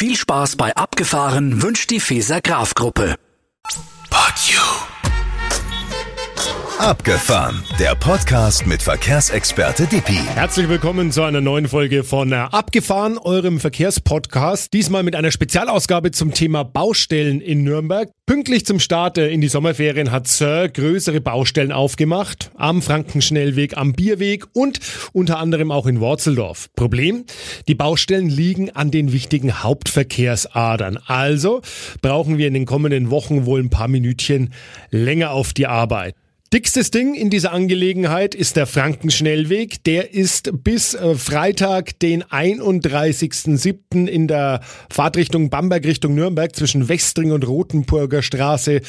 Viel Spaß bei Abgefahren wünscht die Feser Graf Gruppe. Pod You. Abgefahren, der Podcast mit Verkehrsexperte Dippi. Herzlich willkommen zu einer neuen Folge von Abgefahren, eurem Verkehrspodcast. Diesmal mit einer Spezialausgabe zum Thema Baustellen in Nürnberg. Pünktlich zum Start in die Sommerferien hat Sir größere Baustellen aufgemacht. Am Frankenschnellweg, am Bierweg und unter anderem auch in Worzeldorf. Problem? Die Baustellen liegen an den wichtigen Hauptverkehrsadern. Also brauchen wir in den kommenden Wochen wohl ein paar Minütchen länger auf die Arbeit. Dickstes Ding in dieser Angelegenheit ist der Frankenschnellweg. Der ist bis äh, Freitag, den 31.07. in der Fahrtrichtung Bamberg Richtung Nürnberg zwischen Westring und Rotenburger Straße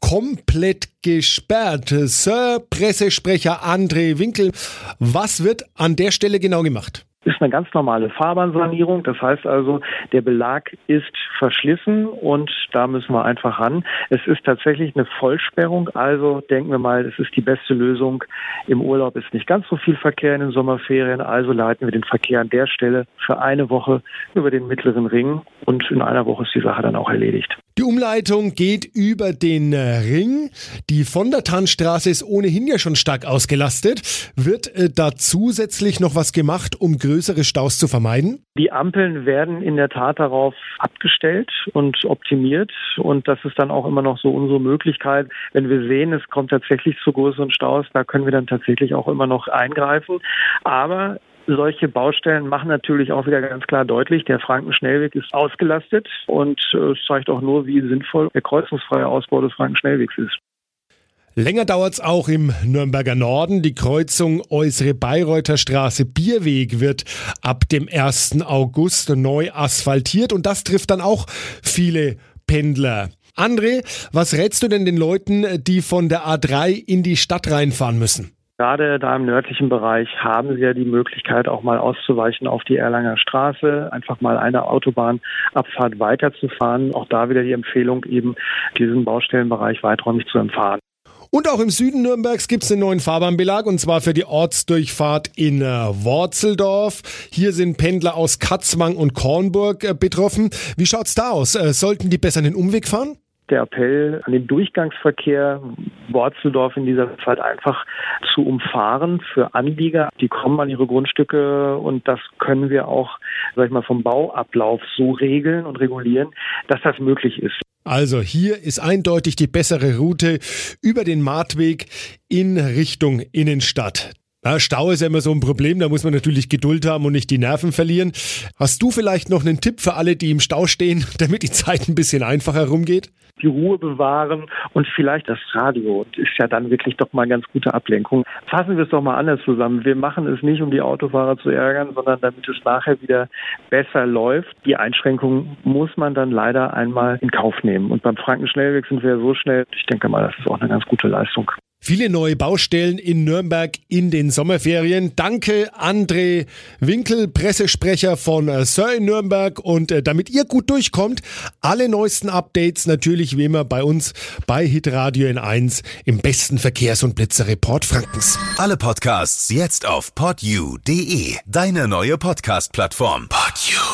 komplett gesperrt. Sir Pressesprecher André Winkel, was wird an der Stelle genau gemacht? Ist eine ganz normale Fahrbahnsanierung. Das heißt also, der Belag ist verschlissen und da müssen wir einfach ran. Es ist tatsächlich eine Vollsperrung. Also denken wir mal, es ist die beste Lösung. Im Urlaub ist nicht ganz so viel Verkehr in den Sommerferien. Also leiten wir den Verkehr an der Stelle für eine Woche über den mittleren Ring und in einer Woche ist die Sache dann auch erledigt. Die Umleitung geht über den äh, Ring. Die von der Tannstraße ist ohnehin ja schon stark ausgelastet. Wird äh, da zusätzlich noch was gemacht, um größere Staus zu vermeiden? Die Ampeln werden in der Tat darauf abgestellt und optimiert. Und das ist dann auch immer noch so unsere Möglichkeit. Wenn wir sehen, es kommt tatsächlich zu größeren Staus, da können wir dann tatsächlich auch immer noch eingreifen. Aber solche Baustellen machen natürlich auch wieder ganz klar deutlich, der Frankenschnellweg ist ausgelastet und äh, es zeigt auch nur, wie sinnvoll der kreuzungsfreie Ausbau des Frankenschnellwegs ist. Länger dauert's auch im Nürnberger Norden. Die Kreuzung Äußere Bayreuther Straße Bierweg wird ab dem 1. August neu asphaltiert und das trifft dann auch viele Pendler. André, was rätst du denn den Leuten, die von der A3 in die Stadt reinfahren müssen? Gerade da im nördlichen Bereich haben Sie ja die Möglichkeit, auch mal auszuweichen auf die Erlanger Straße, einfach mal eine Autobahnabfahrt weiterzufahren. Auch da wieder die Empfehlung, eben diesen Baustellenbereich weiträumig zu empfahren. Und auch im Süden Nürnbergs gibt es einen neuen Fahrbahnbelag und zwar für die Ortsdurchfahrt in äh, Worzeldorf. Hier sind Pendler aus Katzwang und Kornburg äh, betroffen. Wie schaut's da aus? Äh, sollten die besser den Umweg fahren? Der Appell an den Durchgangsverkehr Worzeldorf in dieser Zeit einfach zu umfahren für Anlieger. Die kommen an ihre Grundstücke und das können wir auch, sag ich mal, vom Bauablauf so regeln und regulieren, dass das möglich ist. Also hier ist eindeutig die bessere Route über den Martweg in Richtung Innenstadt. Ja, Stau ist ja immer so ein Problem, da muss man natürlich Geduld haben und nicht die Nerven verlieren. Hast du vielleicht noch einen Tipp für alle, die im Stau stehen, damit die Zeit ein bisschen einfacher rumgeht? Die Ruhe bewahren und vielleicht das Radio ist ja dann wirklich doch mal ganz gute Ablenkung. Fassen wir es doch mal anders zusammen. Wir machen es nicht, um die Autofahrer zu ärgern, sondern damit es nachher wieder besser läuft. Die Einschränkungen muss man dann leider einmal in Kauf nehmen. Und beim Frankenschnellweg sind wir ja so schnell. Ich denke mal, das ist auch eine ganz gute Leistung. Viele neue Baustellen in Nürnberg in den Sommerferien. Danke, André Winkel, Pressesprecher von äh, Sir in Nürnberg. Und äh, damit ihr gut durchkommt, alle neuesten Updates natürlich wie immer bei uns bei Hitradio N1 im besten Verkehrs- und Blitzerreport Frankens. Alle Podcasts jetzt auf podyou.de, deine neue Podcast-Plattform. Podyou.